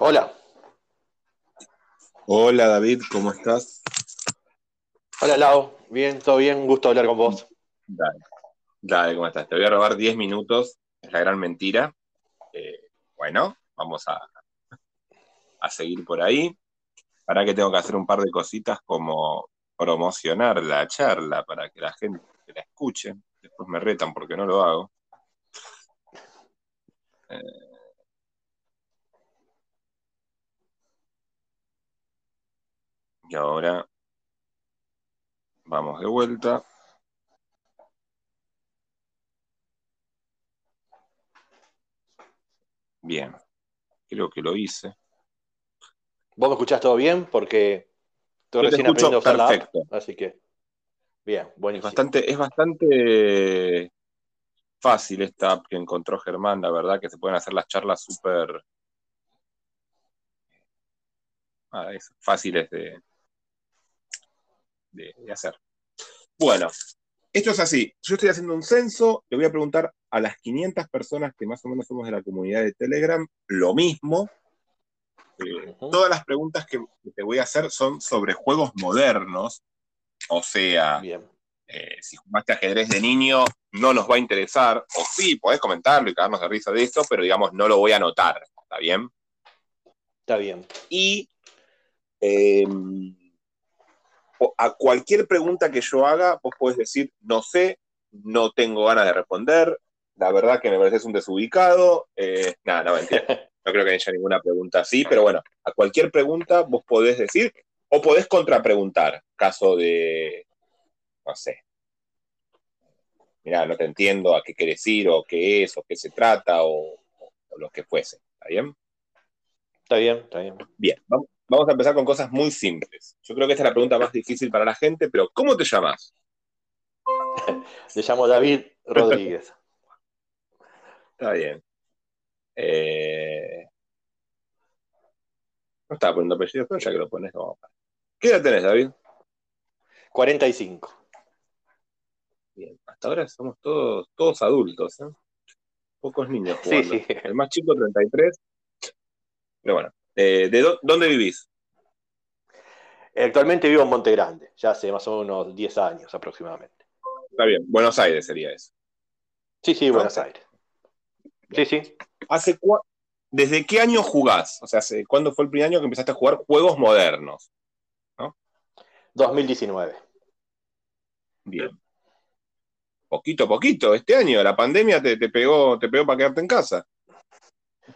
Hola. Hola David, ¿cómo estás? Hola Lau, bien, todo bien, gusto hablar con vos. Dale, dale, ¿cómo estás? Te voy a robar 10 minutos, es la gran mentira. Eh, bueno, vamos a, a seguir por ahí. Para que tengo que hacer un par de cositas como promocionar la charla para que la gente la escuche. Después me retan porque no lo hago. Eh, y ahora vamos de vuelta. Bien, creo que lo hice. ¿Vos me escuchás todo bien? Porque estoy Yo te recién escucho a usar la app, perfecto. así que. Bien, Es buenísimo. bastante, es bastante fácil esta app que encontró Germán, la verdad, que se pueden hacer las charlas súper ah, fáciles de, de- de hacer. Bueno, esto es así. Yo estoy haciendo un censo, le voy a preguntar a las 500 personas que más o menos somos de la comunidad de Telegram lo mismo. Eh, todas las preguntas que te voy a hacer son sobre juegos modernos, o sea, Bien. eh, si jugaste ajedrez de niño, no nos va a interesar, o sí, podés comentarlo y cagarnos de risa de esto, pero digamos, no lo voy a anotar, ¿está bien? Está bien. Y eh, o- a cualquier pregunta que yo haga, vos podés decir, no sé, no tengo ganas de responder, la verdad que me pareces un desubicado, eh, nada, no, mentira. No creo que haya ninguna pregunta así, pero bueno, a cualquier pregunta vos podés decir, o podés contrapreguntar, caso de, no sé, mira, no te entiendo a qué quieres ir, o qué es, o qué se trata, o, o lo que fuese, ¿está bien? Está bien, está bien. Bien, vamos, vamos a empezar con cosas muy simples. Yo creo que esta es la pregunta más difícil para la gente, pero ¿cómo te llamas? Le llamo David Rodríguez. Está bien. Eh, No estaba poniendo apellido, pero ya que lo pones, vamos a ¿Qué edad tenés, David? 45. Bien, hasta ahora somos todos, todos adultos, ¿eh? Pocos niños Sí, jugando. sí. El más chico, 33. Pero bueno, eh, ¿de dó- dónde vivís? Actualmente vivo en Monte Grande, ya hace más o menos unos 10 años aproximadamente. Está bien, Buenos Aires sería eso. Sí, sí, ¿No? Buenos Aires. Sí, sí. ¿Hace ¿Desde qué año jugás? O sea, ¿hace- ¿cuándo fue el primer año que empezaste a jugar juegos modernos? 2019. Bien. Poquito a poquito, este año, la pandemia te, te pegó, te pegó para quedarte en casa.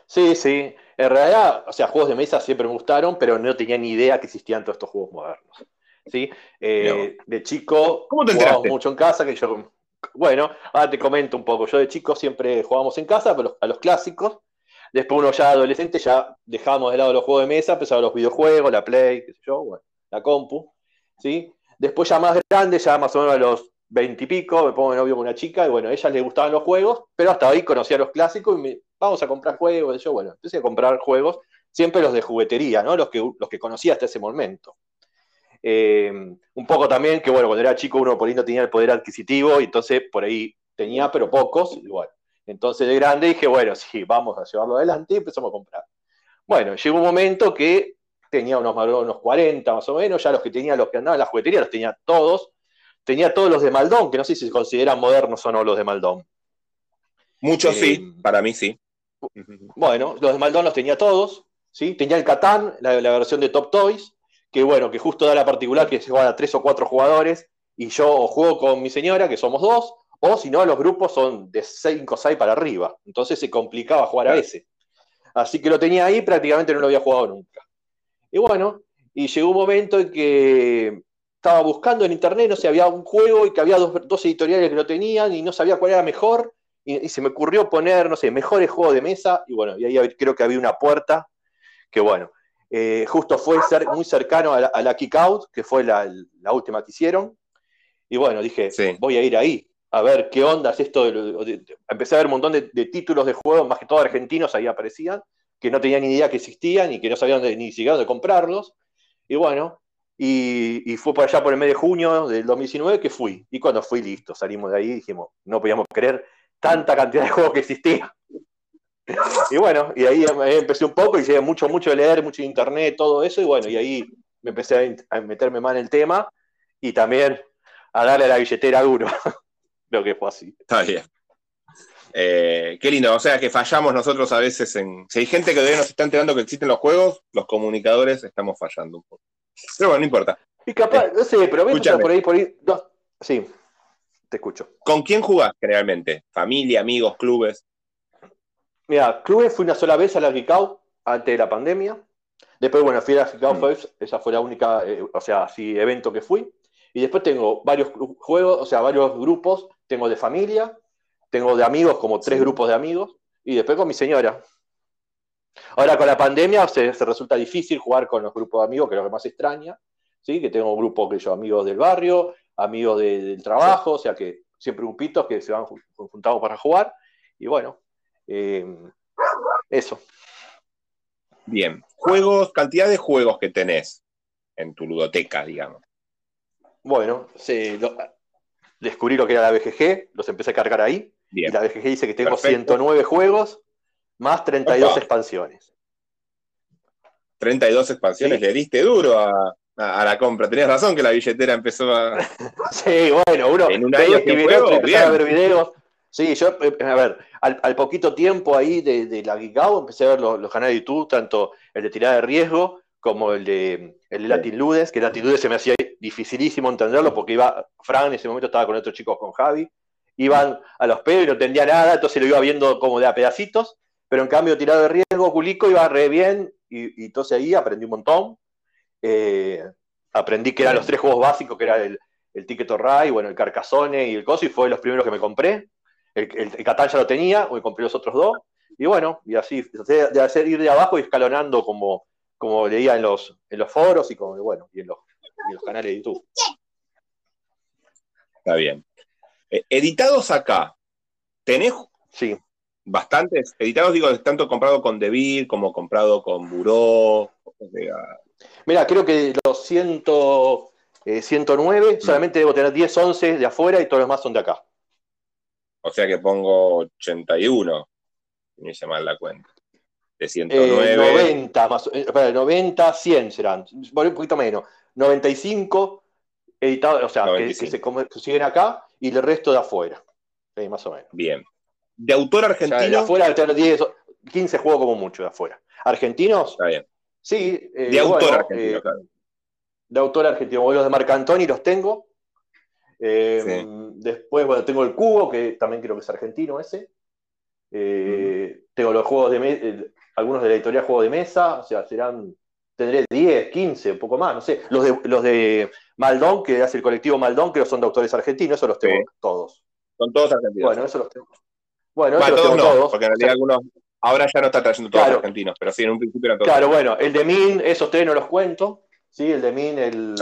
Sí, sí. En realidad, o sea, juegos de mesa siempre me gustaron, pero no tenía ni idea que existían todos estos juegos modernos. ¿Sí? Eh, de chico ¿Cómo te jugábamos enteraste? mucho en casa, que yo, bueno, ahora te comento un poco. Yo de chico siempre jugábamos en casa, pero a los clásicos. Después uno ya adolescente ya dejábamos de lado los juegos de mesa, empezaron los videojuegos, la Play, qué sé yo, bueno, la compu, ¿sí? Después ya más grande, ya más o menos a los veintipico, me pongo de novio con una chica y bueno, a ella le gustaban los juegos, pero hasta ahí conocía los clásicos y me, vamos a comprar juegos, yo, bueno, empecé a comprar juegos, siempre los de juguetería, ¿no? Los que, los que conocía hasta ese momento. Eh, un poco también que, bueno, cuando era chico uno por ahí no tenía el poder adquisitivo y entonces por ahí tenía, pero pocos, bueno. Entonces de grande dije, bueno, sí, vamos a llevarlo adelante y empezamos a comprar. Bueno, llegó un momento que tenía unos, unos 40 más o menos, ya los que tenía, los que andaban en la juguetería los tenía todos. Tenía todos los de Maldón, que no sé si se consideran modernos o no los de Maldón. Muchos Eh, sí, para mí sí. Bueno, los de Maldón los tenía todos, ¿sí? Tenía el Catán, la, la versión de Top Toys, que bueno, que justo da la particular que se juegan a tres o cuatro jugadores, y yo juego con mi señora, que somos dos, o si no, los grupos son de cinco o seis para arriba. Entonces se complicaba jugar a ese. Así que lo tenía ahí, prácticamente no lo había jugado nunca. Y bueno, y llegó un momento en que estaba buscando en internet, no sé, había un juego y que había dos, dos editoriales que lo tenían y no sabía cuál era mejor. Y, y se me ocurrió poner, no sé, mejores juegos de mesa. Y bueno, y ahí creo que había una puerta que, bueno, eh, justo fue cer- muy cercano a la, a la Kick Out, que fue la, la última que hicieron. Y bueno, dije, Sí. voy a ir ahí, a ver qué onda es esto. de de- de- empecé a ver un montón de, de títulos de juegos, más que todo argentinos, ahí aparecían, que no tenían ni idea que existían y que no sabían dónde- ni siquiera dónde comprarlos. Y bueno, y, y fue por allá por el mes de junio del 2019 que fui. Y cuando fui, listo, salimos de ahí y dijimos, no podíamos creer tanta cantidad de juegos que existía. Y bueno, y ahí empecé un poco y llegué mucho, mucho a leer, mucho internet, todo eso, y bueno, y ahí me empecé a, meterme más en el tema y también a darle a la billetera duro. Creo que fue así. Está bien. Eh, qué lindo, o sea que fallamos nosotros a veces en. Si hay gente que todavía nos está enterando que existen los juegos, los comunicadores estamos fallando un poco. Pero bueno, no importa. Y capaz, no sé, pero por ahí, por ahí. Sí, te escucho. ¿Con quién jugás generalmente? ¿Familia, amigos, clubes? Mira, clubes fui una sola vez a la Geekau antes de la pandemia. Después, bueno, fui a la Geekau mm. esa fue la única, eh, o sea, sí, evento que fui. Y después tengo varios juegos, o sea, varios grupos. Tengo de familia, tengo de amigos, como tres grupos de amigos, y después con mi señora. Ahora con la pandemia se, resulta difícil jugar con los grupos de amigos, que es lo que más extraña, ¿sí? que tengo un grupo que yo, amigos del barrio, amigos del trabajo, o sea que siempre grupitos que se van juntados para jugar, y bueno, eh, eso. Bien, juegos, cantidad de juegos que tenés en tu ludoteca, digamos. Bueno, descubrí lo que era la BGG, los empecé a cargar ahí. Y la BGG dice que tengo 109 juegos más 32 expansiones. 32 expansiones, le diste duro a, la compra. Tenías razón que la billetera empezó a. sí, bueno, uno en un año que a ver videos. Sí, yo, eh, a ver, al, poquito tiempo ahí de, la Geekao empecé a ver los, canales de YouTube, tanto el de tirada de riesgo como el de, el Latin Ludes, que Latin Ludes se me hacía dificilísimo entenderlo porque iba, Fran en ese momento estaba con otros chicos, con Javi, iban a los pedos y no entendía nada, entonces lo iba viendo como de a pedacitos, pero en cambio tirado de riesgo, Culico iba re bien, y, entonces ahí aprendí un montón. Eh, aprendí que eran los tres juegos básicos, que era el, el Ticket Ray, bueno, el Carcassonne y el Coso, y fue los primeros que me compré. El, el, Catán ya lo tenía, hoy compré los otros dos, y bueno, y así, de hacer ir de abajo y escalonando como, como leía en los, en los foros y, como, bueno, y en los, en los canales de YouTube. Está bien. Eh, editados acá, ¿tenés sí. bastantes? Editados, digo, tanto comprado con Debir como comprado con Buró. Mira, creo que los 100, 109, eh, mm. solamente debo tener 10, 11 de afuera y todos los demás son de acá. O sea que pongo 81, me hice mal la cuenta. De 109. 90, más, espera, 90, 100 serán, un poquito menos. 95 editados, o sea, que, se consiguen acá y el resto de afuera. más o menos. Bien. ¿De autor argentino? de afuera, 10, 15 juegos como mucho de afuera. ¿Argentinos? Está bien. Sí. Eh, de autor argentino, eh, claro. De autor argentino. Los de Marcantoni los tengo. Eh, después, bueno, tengo el Cubo, que también creo que es argentino ese. Tengo los juegos de algunos de la editorial Juego de Mesa, o sea, serán tendré 10, 15, un poco más, no sé. Los de, los de Maldón, que hace el colectivo Maldón, que son de autores argentinos, esos los tengo todos. Son todos argentinos. Bueno, esos los tengo. Bueno, esos los tengo todos. Porque en realidad algunos, ahora ya no está trayendo todos argentinos, pero sí, en un principio eran todos. Claro, bueno, el de Min, esos tres no los cuento. Sí, el de Min, el.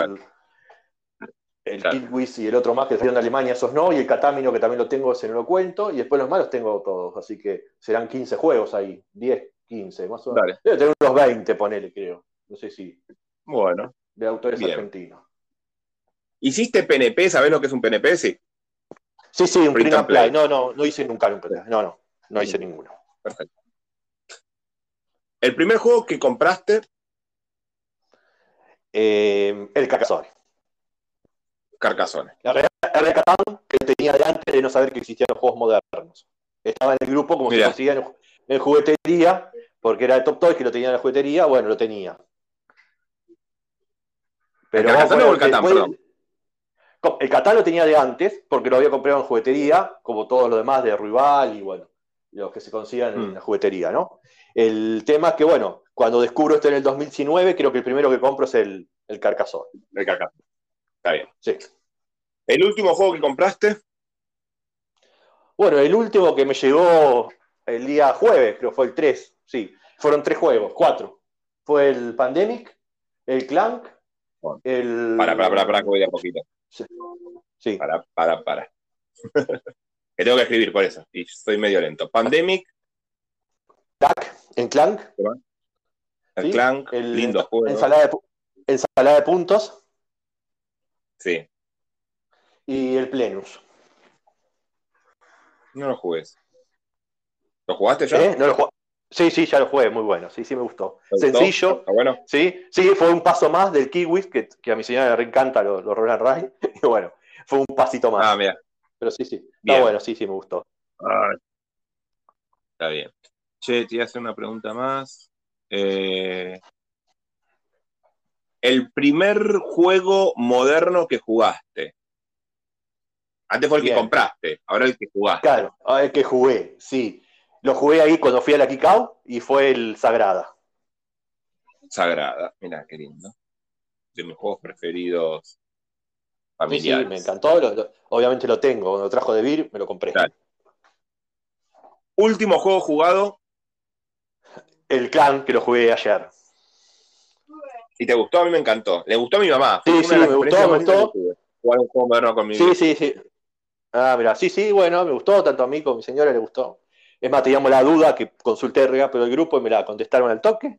El claro. y el otro más que salieron de Alemania, esos no, y el Catamino que también lo tengo, ese no lo cuento, y después los malos tengo todos, así que serán 15 juegos ahí, 10, 15, más o menos. Debe tener unos 20, ponele, creo. No sé si. Bueno. De autores argentinos. ¿Hiciste PNP? ¿Sabés lo que es un PNP? Sí. Sí, sí, un print, and play. No, no, no hice nunca un PNP. No, no, no hice ninguno. Perfecto. ¿El primer juego que compraste? Eh, el Carcassonne. Carcassonne. La Catán que tenía de antes de no saber que existían los juegos modernos. Estaba en el grupo como si se conseguía en, juguetería porque era de Top Toys que lo tenía en la juguetería, bueno, lo tenía. Pero ¿El o el Catán, El Catán lo tenía de antes, porque lo había comprado en juguetería, como todos los demás de Rival y bueno, los que se consiguen en mm. la juguetería, ¿no? El tema es que, bueno, cuando descubro esto en el 2019, creo que el primero que compro es el, el. El Carcasón. Está bien. Sí. ¿El último juego que compraste? Bueno, el último que me llegó el día jueves, creo que fue el 3, sí. Fueron tres juegos, cuatro. Fue el Pandemic, el Clank, el. Para, para, para, para, que voy a poquito. Sí. Para, para, para. Que tengo que escribir por eso. Y estoy medio lento. Pandemic. Clank, en Clank. El Clank, el, lindo juego. Ensalada de, ensalada de puntos. Sí. Y el Plenus. No lo jugué. ¿Lo jugaste ya? ¿Eh? No lo jugué. Sí, sí, ya lo jugué, muy bueno. Sí, sí, me gustó. ¿Te gustó? Sencillo. ¿Está bueno? Sí, sí, fue un paso más del Kiwis, que, que a mi señora le encanta los, los Roland Ray. Y bueno, fue un pasito más. Ah, mira. Pero sí, sí. Está Bien. bueno, sí, sí, me gustó. Está bien. Che, te iba a hacer una pregunta más. Eh, el primer juego moderno que jugaste. Antes fue el que compraste, ahora el que jugaste. Claro, ver que jugué, sí. Lo jugué ahí cuando fui a la Kikau y fue el Sagrada. Sagrada. Mira, qué lindo. De mis juegos preferidos Sí, me encantó. lo- lo- obviamente lo tengo. Cuando lo trajo de Vir, me lo compré. Claro. Último juego jugado El Clan, que lo jugué ayer. y te gustó, a mí me encantó. Le gustó a mi mamá. Sí, Fue sí, me gustó, me gustó. Jugar un juego moderno con mi Sí, vida. sí, sí. Ah, mira, sí, sí, bueno, me gustó, tanto a mí como a mi señora le gustó. Es más, teníamos la duda que consulté rápido el grupo y me la contestaron al toque.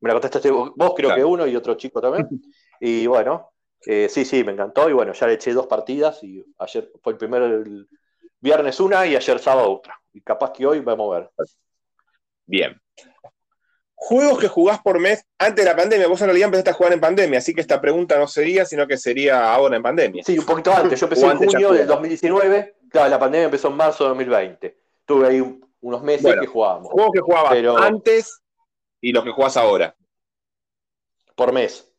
Me la contestaste vos, vos, creo Claro. que uno y otro chico también. Y bueno, eh, sí, sí, me encantó. Y bueno, ya le eché dos partidas y ayer fue el primer el viernes una y ayer sábado otra. Y capaz que hoy vamos a ver. Bien. Juegos que jugás por mes antes de la pandemia. Vos en realidad empezaste a jugar en pandemia, así que esta pregunta no sería, sino que sería ahora en pandemia. Sí, un poquito antes. Yo empecé en junio del jugaba. 2019. Claro, la pandemia empezó en marzo de 2020. Tuve ahí un- unos meses Bueno. que jugábamos Juegos que jugabas Pero- antes y los que jugás ahora, por mes.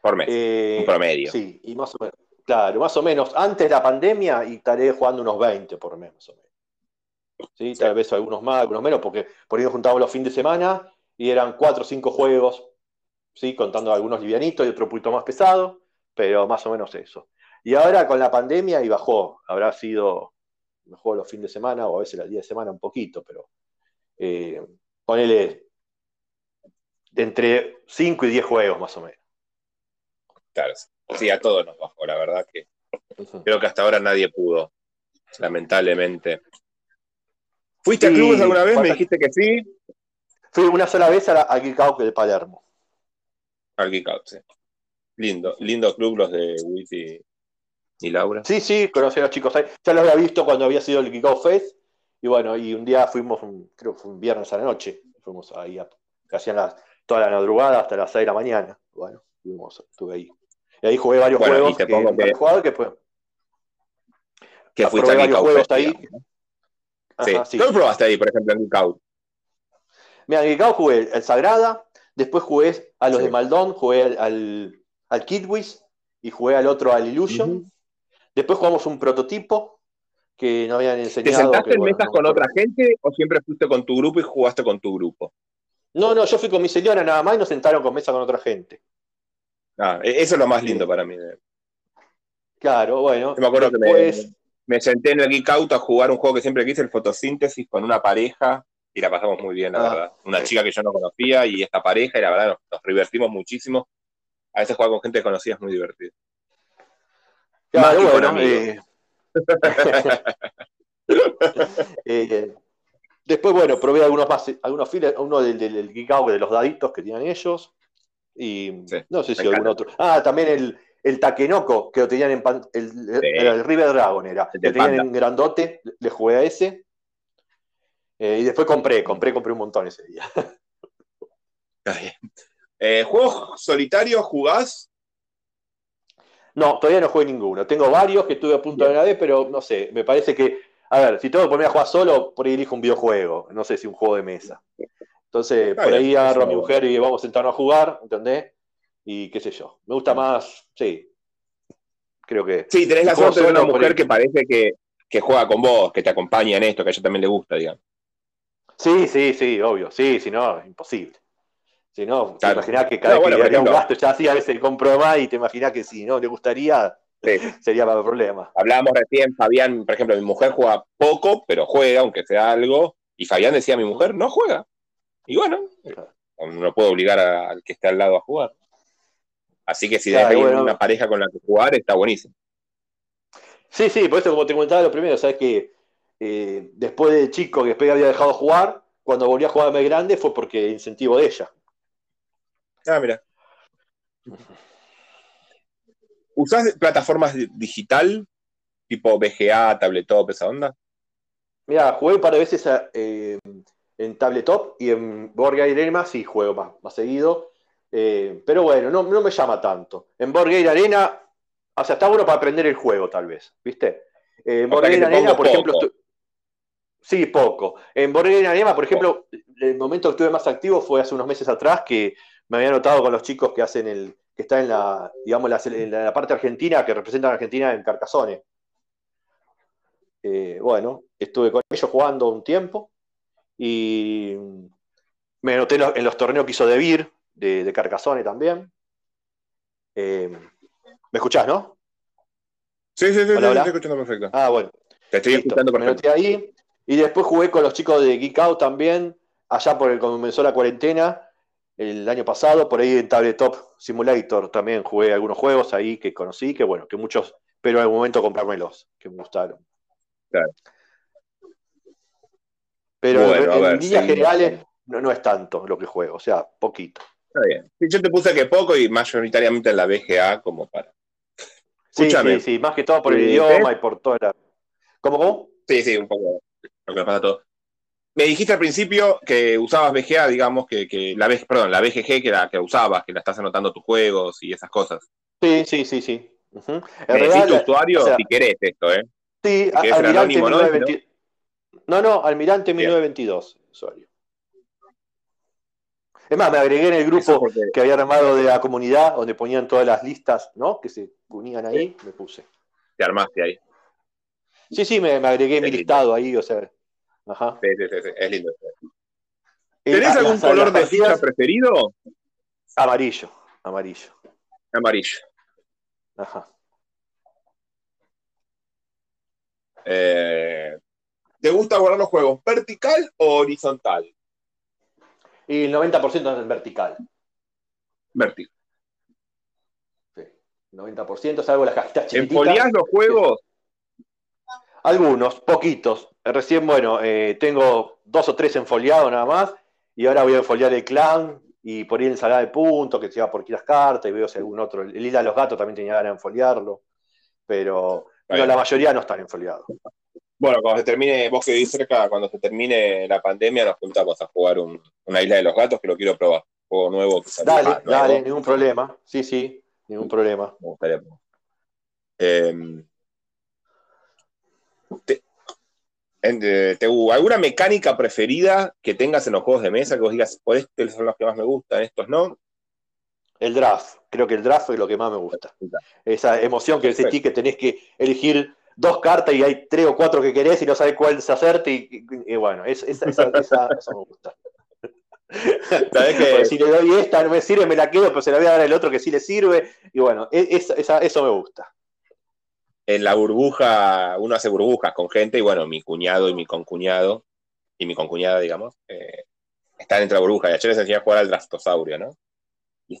Por mes. Eh, un promedio. Sí, y más o menos. Claro, más o menos antes de la pandemia y estaré jugando unos 20 por mes, más o menos. Sí, tal vez algunos más, algunos menos, porque por ahí nos juntábamos los fines de semana y eran 4 o 5 juegos, sí, contando algunos livianitos y otro poquito más pesado, pero más o menos eso. Y ahora con la pandemia y bajó, habrá sido, me juego los fines de semana o a veces los días de semana un poquito, pero eh, ponele de entre 5 y 10 juegos más o menos. Claro. Sí, a todos nos bajó, la verdad que creo que hasta ahora nadie pudo, lamentablemente. ¿Fuiste a Sí, clubes alguna vez? Me dijiste que sí. Fui una sola vez a la- al Geek Out de Palermo. Al Geek Out, sí. Lindo, lindo club los de Witt y, Laura. Sí, sí, conocí a los chicos ahí. Ya los había visto cuando había sido el Geek Out Fest. Y bueno, y un día fuimos, un- creo que fue un viernes a la noche. Fuimos ahí, a, hacían las- toda la madrugada hasta las 6 de la mañana. Bueno, fuimos, estuve ahí. Y ahí jugué varios Bueno, juegos. te que, que- jugadores que fue. Que fuiste Geek varios Out juegos ahí. Ajá, Sí. sí. ¿Dónde probaste ahí, por ejemplo, en Geek Out? Mira, en Geek Out jugué el Sagrada. Después jugué a los Sí. de Maldón, jugué al, al, al Kidwiz y jugué al otro al Illusion. Después jugamos un prototipo que nos habían ¿Te enseñado. sentaste que, en bueno, mesas no con otra gente o siempre fuiste con tu grupo y jugaste con tu grupo? No, no, yo fui con mi señora nada más y nos sentaron con mesa con otra gente. Ah, e- eso es lo más lindo para mí. Claro, bueno. Yo me acuerdo que me- después, Me senté en el Geek Out a jugar un juego que siempre quise, el fotosíntesis, con una pareja y la pasamos muy bien, la Ah. verdad. Una chica que yo no conocía y esta pareja, y la verdad nos, nos divertimos muchísimo. A veces jugar con gente desconocida es muy divertido. claro, más bueno, eh, eh, después, bueno, probé algunos más, algunos files, uno del, del, del Geek Out, de los daditos que tenían ellos. Y Sí, no sé si algún encanta. otro. Ah, también el, el Takenoko, que lo tenían en pan- el, el- era el River Dragon era. El Lo tenían Panda. en grandote, le jugué a ese. Eh, y después compré, compré, compré un montón ese día. Está bien. Eh, ¿Juegos solitarios jugás? No, todavía no jugué ninguno. Tengo varios que estuve a punto de ganar, pero no sé, me parece que, a ver, si tengo que ponerme a jugar solo, por ahí elijo un videojuego, no sé si un juego de mesa. Entonces, Está por bien, ahí agarro a mi mujer y vamos a sentarnos a jugar, ¿entendés? Y qué sé yo. Me gusta más, sí. Creo que. Sí, tenés la suerte de una mujer que parece que, que juega con vos, que te acompaña en esto, que a ella también le gusta, digamos. Sí, sí, sí, obvio. Sí, si no, imposible. Si no, te Claro. imaginás que cada No, vez bueno, que por haría un ejemplo- gasto ya así, a veces compro más y te imaginás que si no le gustaría, Sí. sería para problema. Hablábamos recién, Fabián, por ejemplo, mi mujer juega poco, pero juega, aunque sea algo, y Fabián decía, mi mujer no juega. Y bueno, no puedo obligar a- al que esté al lado a jugar. Así que si Claro, hay bueno. una pareja con la que jugar, está buenísimo. Sí, sí, por eso como te comentaba lo primero, sabes que eh, después de chico que después había dejado de jugar, cuando volví a jugar más grande fue porque incentivo de ella. Ah, mira. ¿Usás plataformas di- digital, tipo VGA, tabletop, esa onda? Mira, jugué un par de veces a, eh, en tabletop y en Board Game Arena sí juego más, más seguido. Eh, pero bueno, no, no, me llama tanto. En Board Game Arena, o sea, está bueno para aprender el juego, tal vez, ¿viste? Eh, en Board Game Arena, por ejemplo, sí, poco. En Board Game Arena, por ejemplo, el momento que estuve más activo fue hace unos meses atrás que me había notado con los chicos que hacen el, que está en la, digamos, en la parte argentina, que representan a Argentina en Carcassonne. Eh, bueno, estuve con ellos jugando un tiempo y me noté en los, torneos que hizo De Vir, de, de Carcassonne también. Eh, ¿Me escuchás, no? Sí, sí, sí, estoy escuchando perfecto. Ah, bueno. Te estoy escuchando perfecto. Me noté ahí y después jugué con los chicos de Geek Out también, allá por el comenzó la cuarentena el año pasado, por ahí en Tabletop Simulator también jugué algunos juegos ahí que conocí, que bueno, que muchos, pero en algún momento comprármelos, que me gustaron. Claro. Pero en, líneas generales no, es tanto lo que juego, o sea, poquito. Está bien. yo te puse que poco y mayoritariamente en la BGA como para. Sí, sí, sí, más que todo por el idioma y por toda la. ¿Cómo, cómo? Sí, sí, un poco lo que pasa todo. Me dijiste al principio que usabas BGA, digamos, que, que la, perdón, la BGG que la que usabas, que la estás anotando tus juegos y esas cosas. Sí, sí, sí, sí. Me tu usuario si querés esto, ¿eh? Sí, Almirante 1922. ¿no? No, Almirante 1922, usuario. Es más, me agregué en el grupo que había armado de la comunidad, donde ponían todas las listas, ¿no? Que se unían ahí, me puse. Te armaste ahí. Sí, sí, me, agregué mi listado ahí, o sea. Ajá. Sí, sí, sí, es lindo. ¿Tenés algún color de ficha preferido? Amarillo, amarillo. Amarillo. Ajá. Eh, ¿Te gusta guardar los juegos vertical o horizontal? Y el 90% es vertical. Vertical. Sí, 90%, salvo las cajitas chiquititas. ¿Enfoliás los juegos? Algunos, poquitos. Recién, bueno, eh, tengo dos o tres enfoliados nada más, y ahora voy a enfoliar el clan y por ahí ensalada de puntos, que se va por aquí las cartas, y veo si algún otro. El Isla de los Gatos también tenía ganas de enfoliarlo, pero, la mayoría no están enfoliados. Bueno, cuando se termine, vos que vivís cerca, cuando se termine la pandemia, nos juntamos a jugar una Isla de los Gatos, que lo quiero probar. Juego nuevo que Dale, ah, dale, ningún problema. Sí, sí, ningún problema. Me gustaría. Eh, te, ¿Alguna mecánica preferida que tengas en los juegos de mesa que vos digas, por estos son los que más me gustan, estos no? El draft, creo que el draft es lo que más me gusta. Esa emoción que sentí que tenés que elegir dos cartas y hay tres o cuatro que querés y no sabes cuál hacerte y, bueno, esa, me gusta. si le doy esta, no me sirve, me la quedo, pero se la voy a dar al otro que sí le sirve. Y bueno, e, eso me gusta en la burbuja, uno hace burbujas con gente y bueno, mi cuñado y mi concuñado, y mi concuñada, digamos, eh, están entre la burbuja y ayer les enseñé a jugar al Drastosaurio, ¿no? Y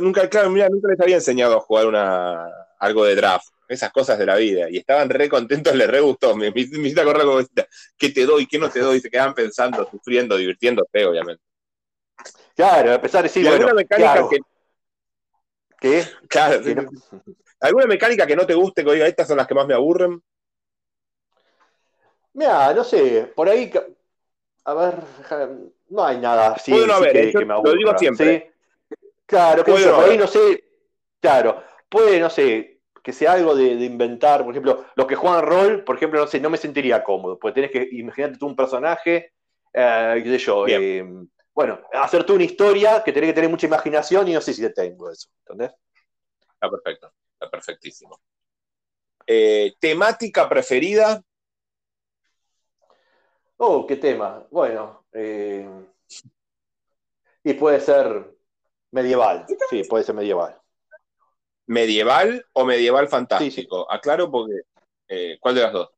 nunca, claro, mira, nunca les había enseñado a jugar una, algo de draft, esas cosas de la vida, y estaban re contentos, les re gustó, me, me, hiciste correr como, ¿qué te doy, qué no te doy? Y se quedaban pensando, sufriendo, divirtiéndose, obviamente. Claro, a pesar de decir, bueno, mecánica que... ¿Qué? Claro, ¿Alguna mecánica que no te guste, que diga, estas son las que más me aburren? Mira, no sé, por ahí, a ver, no hay nada así, que, me aburra. Lo digo siempre. Claro, que por ahí no sé, claro, puede, no sé, que sea algo de, inventar, por ejemplo, los que juegan rol, por ejemplo, no sé, no me sentiría cómodo, porque tenés que, imagínate tú un personaje, eh, qué sé yo, eh, bueno, hacer tú una historia que tenés que tener mucha imaginación y no sé si te tengo eso, ¿entendés? Está perfecto perfectísimo. Eh, ¿Temática preferida? Oh, qué tema. Bueno, eh, y puede ser medieval. Sí, puede ser medieval. ¿Medieval o medieval fantástico? Aclaro porque. Eh, ¿Cuál de las dos?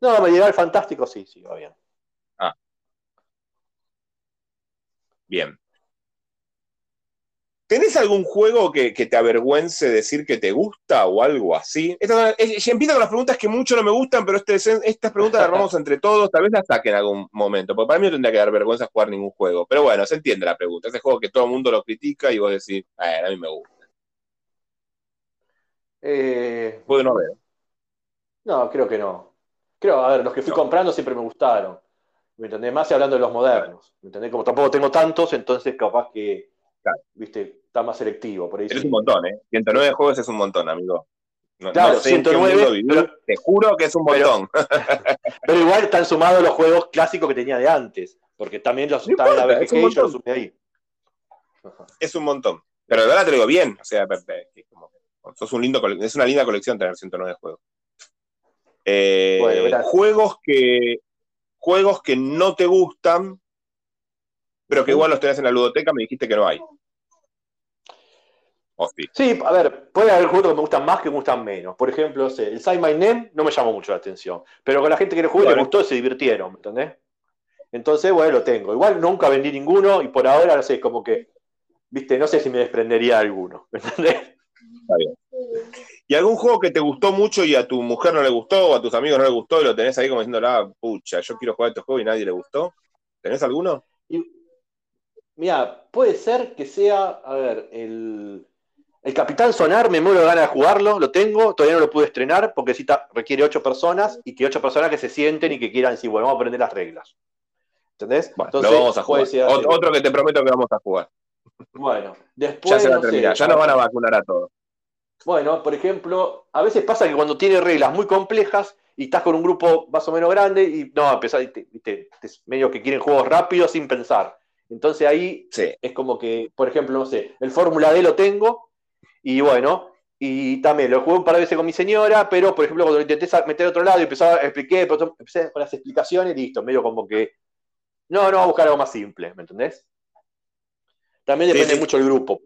No, medieval fantástico, sí, sí, va bien. Ah. Bien. ¿Tenés algún juego que, te avergüence decir que te gusta o algo así? Esta, empiezo con las preguntas que mucho no me gustan, pero este, estas preguntas las armamos entre todos, tal vez las saquen en algún momento, porque para mí no tendría que dar vergüenza jugar ningún juego. Pero bueno, se entiende la pregunta. Ese juego que todo el mundo lo critica y vos decís, a mí me gusta. Eh, Puedo no ver. No, creo que no. Creo, a ver, los que fui comprando siempre me gustaron. ¿Me entendés? Más hablando de los modernos. ¿Me entendés? Como tampoco tengo tantos, entonces capaz que, viste, está más selectivo. Por ahí es un montón, ¿eh? 109 juegos es un montón, amigo. claro, 109, te juro que es un montón. Pero, igual están sumados los juegos clásicos que tenía de antes, porque también los estaba en la BGG y yo los sumé ahí. Es un montón. Pero de verdad te lo digo bien, o sea, sos un lindo, es una linda colección tener 109 juegos. Eh, juegos que juegos que no te gustan, pero que igual los tenés en la ludoteca, me dijiste que no hay. sí. a ver, puede haber juegos que me gustan más que me gustan menos. Por ejemplo, el Sign My Name no me llamó mucho la atención, pero con la gente que lo jugué le gustó y se divirtieron, ¿me entendés? Entonces, bueno, lo tengo. Igual nunca vendí ninguno y por ahora, no sé, como que, viste, no sé si me desprendería alguno, ¿me entendés? Está bien. ¿Y algún juego que te gustó mucho y a tu mujer no le gustó o a tus amigos no le gustó y lo tenés ahí como diciendo, ah, pucha, yo quiero jugar este juego y nadie le gustó? ¿Tenés alguno? mira, puede ser que sea, a ver, el, el Capitán Sonar, me muero de ganas de jugarlo, lo tengo, todavía no lo pude estrenar porque sí requiere ocho personas y que ocho personas que se sienten y que quieran decir, bueno, vamos a aprender las reglas. ¿Entendés? Bueno, Entonces, lo vamos a jugar. Otro, que te prometo que vamos a jugar. Bueno, después. Ya se ya nos van a vacunar a todos. Bueno, por ejemplo, a veces pasa que cuando tiene reglas muy complejas y estás con un grupo más o menos grande y no, empezás, viste, medio que quieren juegos rápidos sin pensar. Entonces ahí es como que, por ejemplo, no sé, el Fórmula D lo tengo y bueno, y también lo jugué un par de veces con mi señora, pero por ejemplo cuando lo intenté meter a otro lado y empezaba a explicar, empecé con las explicaciones, listo, medio como que, no, no, a buscar algo más simple, ¿me entendés? También depende mucho del grupo.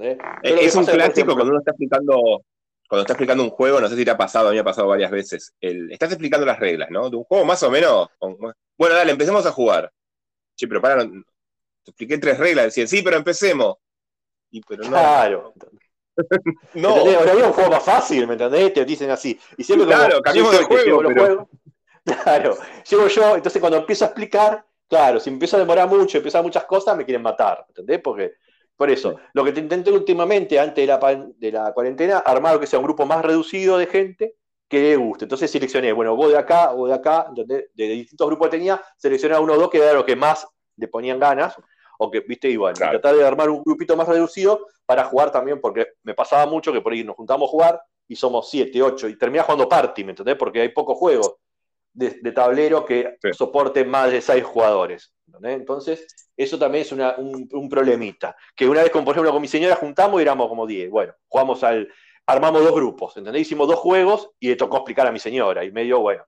Eh, es un clásico cuando uno está explicando, cuando está explicando un juego, no sé si te ha pasado, a mí me ha pasado varias veces. estás explicando las reglas, ¿no? De un juego más o menos. bueno, dale, empecemos a jugar. Sí, pero para, te expliqué tres reglas, decían, sí, pero empecemos. Y pero no. Claro. no. Ahora había un juego más fácil, ¿me entendés? Te dicen así. Y siempre claro, cambiamos de juego. Claro, llego yo, entonces cuando empiezo a explicar, claro, si empiezo a demorar mucho, empiezo muchas cosas, me quieren matar, ¿me ¿entendés? Porque por eso, lo que te intenté últimamente, antes de la, de la cuarentena, armar que sea un grupo más reducido de gente que le guste. Entonces seleccioné, bueno, vos de acá, vos de acá, de, distintos grupos que tenía, seleccioné a uno o dos que era lo que más le ponían ganas, o que, viste, igual, tratar de armar un grupito más reducido para jugar también, porque me pasaba mucho que por ahí nos juntamos a jugar y somos siete, ocho, y terminás jugando party, ¿me entendés? Porque hay pocos juegos de, tablero que soporten más de seis jugadores. Entonces, eso también es un, problemita. Que una vez, con, por ejemplo, con mi señora juntamos y éramos como 10. Bueno, jugamos al. Armamos dos grupos, ¿entendés? Hicimos dos juegos y le tocó explicar a mi señora. Y medio, bueno.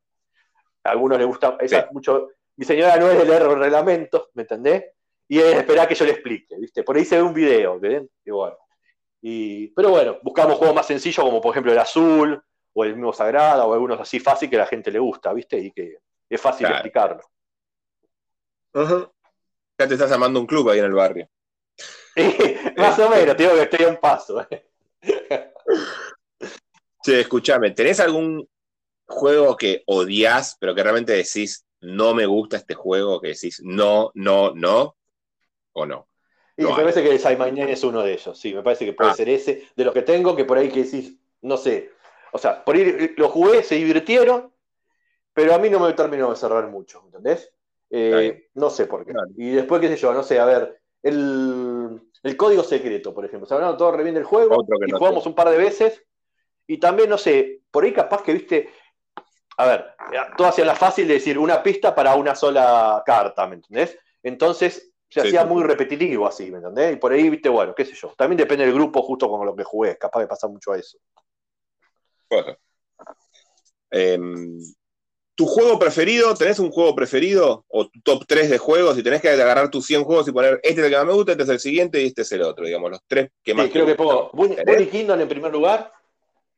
A algunos les gusta mucho. Mi señora no es de leer reglamentos, ¿me entendés? Y es esperar que yo le explique, ¿viste? Por ahí se ve un video, ¿ven? Y bueno. pero bueno, buscamos juegos más sencillos como por ejemplo el azul o el mismo Sagrada o algunos así fácil que a la gente le gusta, ¿viste? Y que es fácil explicarlo. Ya te estás llamando un club ahí en el barrio. Más o menos, digo que estoy en paso. Sí, escúchame, ¿tenés algún juego que odias, pero que realmente decís, no me gusta este juego, que decís, no, no, no, o no? Y me parece que Simon es uno de ellos, sí, me parece que puede ah. ser ese, de los que tengo, que por ahí que decís, no sé, o sea, por ahí lo jugué, se divirtieron, pero a mí no me terminó de cerrar mucho, ¿entendés? Eh, no sé por qué. Y después, qué sé yo, no sé, a ver, el, código secreto, por ejemplo. Se hablaron todo re bien del juego y jugamos un par de veces. Y también, no sé, por ahí capaz que viste. A ver, todo hacía la fácil de decir una pista para una sola carta, ¿me entendés? Entonces se hacía muy repetitivo así, ¿me entendés? Y por ahí, viste, bueno, qué sé yo. También depende del grupo justo con lo que jugué. Capaz de pasar mucho a eso. Bueno. Em, ¿Tu juego preferido? ¿Tenés un juego preferido? ¿O tu top 3 de juegos? Y tenés que agarrar tus 100 juegos y poner este es el que más me gusta, este es el siguiente y este es el otro, digamos, los tres que más. Sí, creo que pongo Bunny, Kingdom en primer lugar.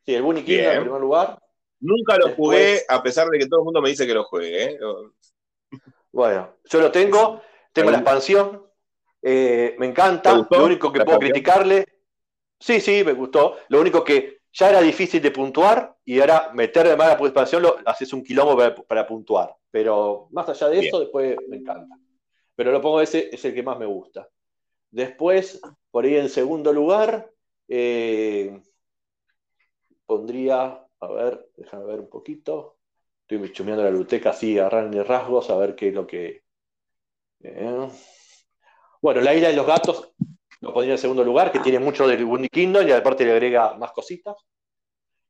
Sí, el Bunny Kingdom en primer lugar. Nunca lo jugué, a pesar de que todo el mundo me dice que lo juegue. ¿eh? Bueno, yo lo tengo, tengo la expansión, eh, me encanta. Lo único que puedo criticarle. Sí, sí, me gustó. Lo único que ya era difícil de puntuar y ahora meter de mala expansión lo haces un quilombo para, puntuar. Pero más allá de eso, después me encanta. Pero lo pongo ese, es el que más me gusta. Después, por ahí en segundo lugar, eh, pondría, a ver, déjame ver un poquito. Estoy chumeando la luteca así a de rasgos a ver qué es lo que. Eh. Bueno, la isla de los gatos lo pondría en segundo lugar, que tiene mucho del Bunny Kingdom y aparte le agrega más cositas.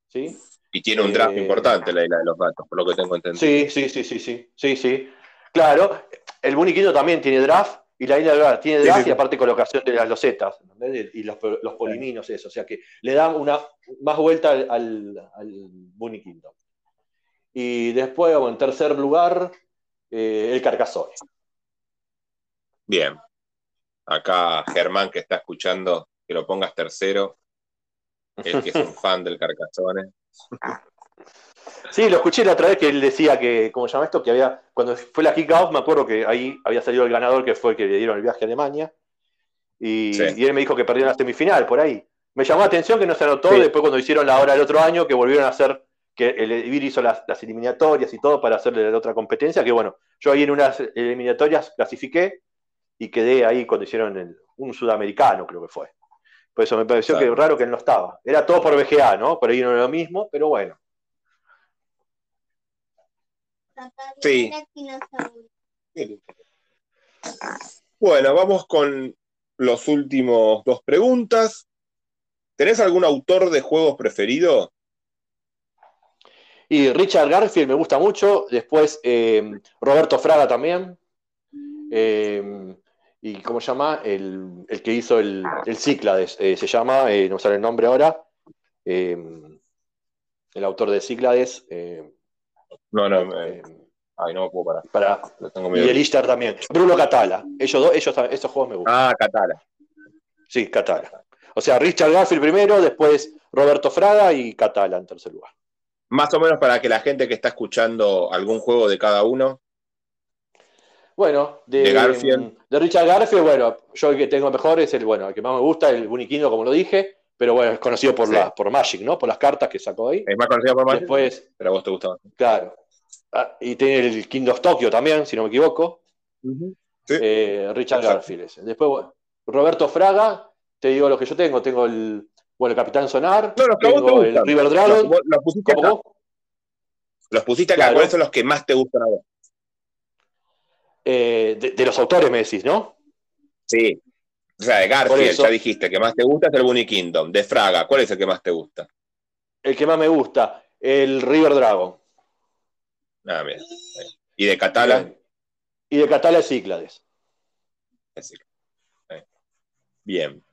¿Sí? Y tiene un draft eh, importante la isla de los gatos, por lo que tengo entendido. Sí, sí, sí, sí, sí, sí, sí. Claro, el Bunny Kingdom también tiene draft y la isla de los gatos tiene draft y aparte colocación de las losetas y los, poliminos, eso. O sea que le dan una más vuelta al, al, Kingdom. Y después, en tercer lugar, eh, el Carcassonne. Bien. Acá Germán que está escuchando, que lo pongas tercero. El que es un fan del Carcassonne. Sí, lo escuché la otra vez que él decía que, ¿cómo se llama esto? Que había, cuando fue la kick-off, me acuerdo que ahí había salido el ganador, que fue el que le dieron el viaje a Alemania. Y, él me dijo que perdió la semifinal, por ahí. Me llamó la atención que no se anotó después cuando hicieron la hora del otro año, que volvieron a hacer que el Ibir hizo las, eliminatorias y todo para hacerle la otra competencia, que bueno, yo ahí en unas eliminatorias clasifiqué y quedé ahí cuando hicieron un sudamericano, creo que fue. Por eso me pareció que raro que él no estaba. Era todo por VGA, ¿no? Por ahí no era lo mismo, pero bueno. Sí. Bueno, vamos con los últimos dos preguntas. ¿Tenés algún autor de juegos preferido? Y Richard Garfield me gusta mucho, después eh, Roberto Fraga también, eh, y ¿cómo se llama? El, que hizo el, el Cíclades, eh, se llama, no sale el nombre ahora, el autor de Cíclades. no, no, ay, no me puedo parar. y el Ishtar también. Bruno Catala, ellos dos, ellos, esos juegos me gustan. Ah, Catala. Sí, Catala. O sea, Richard Garfield primero, después Roberto Fraga y Catala en tercer lugar. Más o menos para que la gente que está escuchando algún juego de cada uno. Bueno, de, Garfield. De Richard Garfield, bueno, yo el que tengo mejor es el, bueno, el que más me gusta, el Buniquino, como lo dije, pero bueno, es conocido por, la, por Magic, ¿no? Por las cartas que sacó ahí. Es más conocido por Magic. Después, pero a vos te gustaba. Claro. Ah, y tiene el King of Tokyo también, si no me equivoco. Eh, Richard Garfield. Después, bueno, Roberto Fraga, te digo lo que yo tengo. Tengo el, bueno, el Capitán Sonar, no, los tengo el River Dragon. Los, pusiste acá. Los pusiste acá. ¿Cuáles son los que más te gustan a vos? Eh, de, los autores me decís, ¿no? Sí. O sea, de Garfield, ya dijiste, que más te gusta es el Bunny Kingdom. De Fraga, ¿cuál es el que más te gusta? El que más me gusta, el River Dragon. Ah, bien. ¿Y de Catala? Y de Catala es Cíclades. Bien.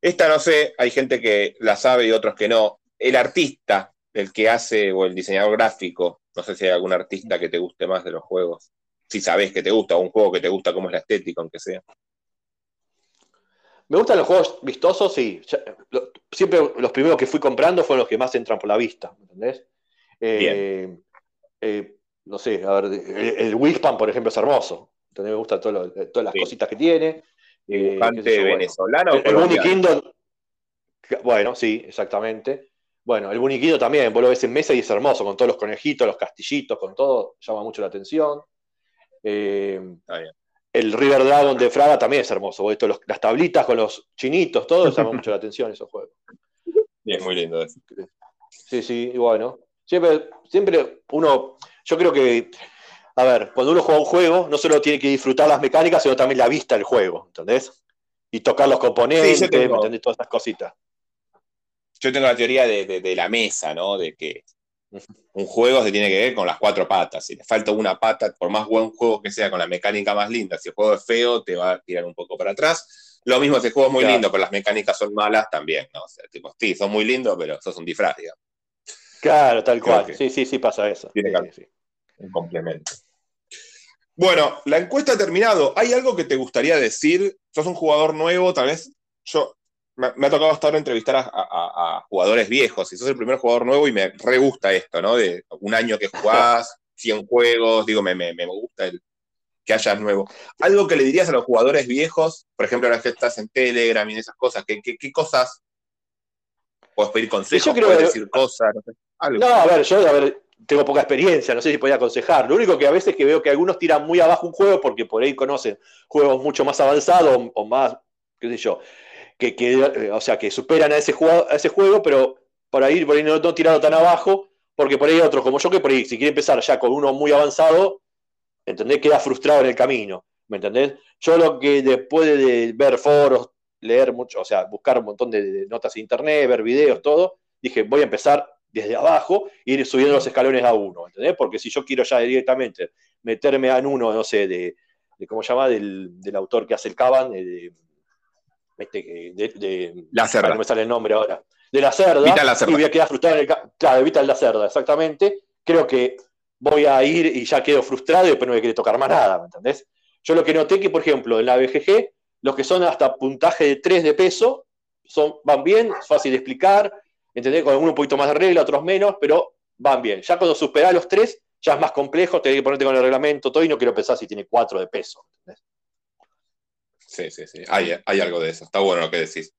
Esta no sé, hay gente que la sabe y otros que no. El artista, el que hace, o el diseñador gráfico, no sé si hay algún artista que te guste más de los juegos. Si sabes que te gusta, o un juego que te gusta, cómo es la estética, aunque sea. Me gustan los juegos vistosos, sí. Siempre los primeros que fui comprando fueron los que más entran por la vista, ¿me entendés? Eh, eh, no sé, a ver, el, el por ejemplo, es hermoso. Me gustan todas las cositas que tiene. Dibujante eh, venezolano. El, el bueno, sí, exactamente. Bueno, el Buniquindo también, vos lo ves en mesa y es hermoso, con todos los conejitos, los castillitos, con todo, llama mucho la atención. Eh, el River Dragon de Fraga también es hermoso, las tablitas con los chinitos, todo llama mucho la atención esos juegos. Bien, muy lindo eso. Sí, sí, y bueno, siempre, siempre uno, yo creo que a ver, cuando uno juega un juego, no solo tiene que disfrutar las mecánicas, sino también la vista del juego, ¿entendés? Y tocar los componentes, ¿entendés? Todas esas cositas. Yo tengo la teoría de, la mesa, ¿no? De que un juego se tiene que ver con las cuatro patas. Si le falta una pata, por más buen juego que sea, con la mecánica más linda, si el juego es feo, te va a tirar un poco para atrás. Lo mismo si el juego es muy lindo, pero las mecánicas son malas también, ¿no? O sea, tipo, sí, son muy lindos, pero sos un disfraz, digamos. Claro, tal cual. Sí, sí, sí pasa eso. Tiene sí, un complemento. Bueno, la encuesta ha terminado. ¿Hay algo que te gustaría decir? Sos un jugador nuevo, tal vez. Yo me, ha tocado hasta ahora entrevistar a, jugadores viejos y sos el primer jugador nuevo y me re gusta esto, ¿no? De un año que jugás, 100 juegos, digo, me, me, me gusta el que hayas nuevo. Algo que le dirías a los jugadores viejos, por ejemplo, ahora que estás en Telegram y esas cosas, ¿qué, qué, cosas? Puedes pedir consejos, puedes decir cosas, no sé. No, a ver, yo, a ver, tengo poca experiencia, no sé si podía aconsejar. Lo único que a veces que veo que algunos tiran muy abajo un juego porque por ahí conocen juegos mucho más avanzados o más, qué sé yo, que, o sea, que superan a ese, juego, a ese juego, pero por ahí, por ahí no, tirado tan abajo. porque por ahí hay otros como yo que por ahí, si quiere empezar ya con uno muy avanzado, ¿entendés? Queda frustrado en el camino, ¿me entendés? Yo lo que después de ver foros, leer mucho, o sea, buscar un montón de, notas en internet, ver videos, todo, dije, voy a empezar desde abajo e ir subiendo los escalones a uno, ¿entendés? Porque si yo quiero ya directamente meterme en uno, no sé, de, ¿cómo se llama? Del, autor que hace el Caban, de, este, de, la cerda. No me sale el nombre ahora. De la cerda. la cerda. Y voy a quedar frustrado en el. Claro, Vital la cerda, exactamente. Creo que voy a ir y ya quedo frustrado y después no me quiere tocar más nada, ¿me entendés? Yo lo que noté que, por ejemplo, en la BGG, los que son hasta puntaje de 3 de peso, son, van bien, es fácil de explicar, ¿entendés? Con algunos un poquito más de regla, otros menos, pero van bien. Ya cuando superás los 3, ya es más complejo, tenés que ponerte con el reglamento, todo, y no quiero pensar si tiene 4 de peso. ¿entendés? Sí, sí, sí. Hay, hay algo de eso. Está bueno lo que decís.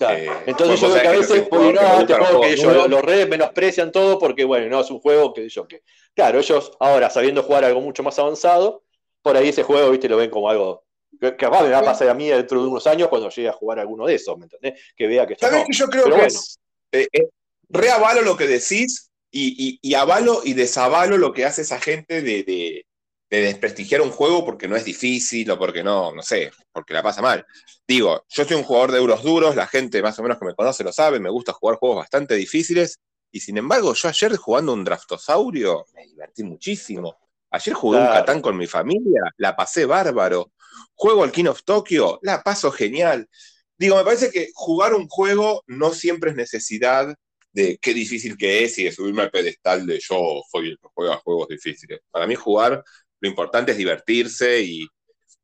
Eh, Entonces yo creo que a veces, pues, no, te puedo que ellos, los redes menosprecian todo porque, bueno, no es un juego que yo que. Claro, ellos ahora, sabiendo jugar algo mucho más avanzado, por ahí ese juego, viste, lo ven como algo que capaz me va a pasar a mí dentro de unos años cuando llegue a jugar alguno de esos, ¿me entendés? Que vea que está. ¿Sabes que yo creo que es, eh, eh, reavalo lo que decís y, y, avalo y desavalo lo que hace esa gente de, de desprestigiar un juego porque no es difícil o porque no, no sé, porque la pasa mal. Digo, yo soy un jugador de euros duros, la gente más o menos que me conoce lo sabe, me gusta jugar juegos bastante difíciles, y sin embargo, yo ayer jugando un draftosaurio me divertí muchísimo. Ayer jugué un Catán con mi familia, la pasé bárbaro. Juego al King of Tokyo, la paso genial. Digo, me parece que jugar un juego no siempre es necesidad de qué difícil que es y de subirme al pedestal de yo soy el que juega juegos difíciles. Para mí jugar lo importante es divertirse y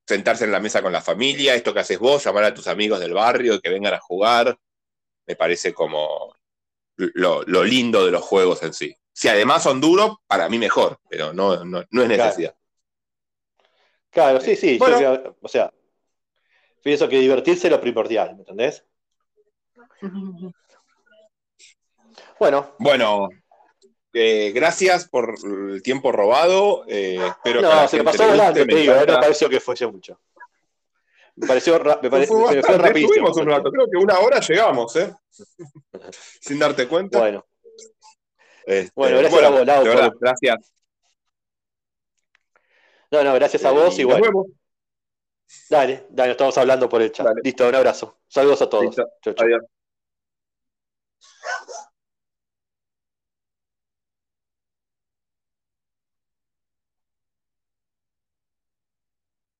sentarse en la mesa con la familia, esto que haces vos, llamar a tus amigos del barrio que vengan a jugar, me parece como lo, lindo de los juegos en sí. Si además son duros, para mí mejor, pero no, no, es necesidad. Claro, sí, sí. o sea, pienso que divertirse es lo primordial, ¿me entendés? Bueno. Bueno, eh, gracias por el tiempo robado. Eh, espero no, se me pasó volando, te digo, no pareció que fuese mucho. Me pareció, me pareció fue, fue rapidísimo. Un rato. Creo que una hora llegamos, ¿eh? Sin darte cuenta. Bueno. Este, bueno, gracias a vos, Lau, verdad, Gracias. No, no, gracias a vos y bueno. Dale, dale, estamos hablando por el chat. Listo, un abrazo. Saludos a todos. Chau, chau. Adiós.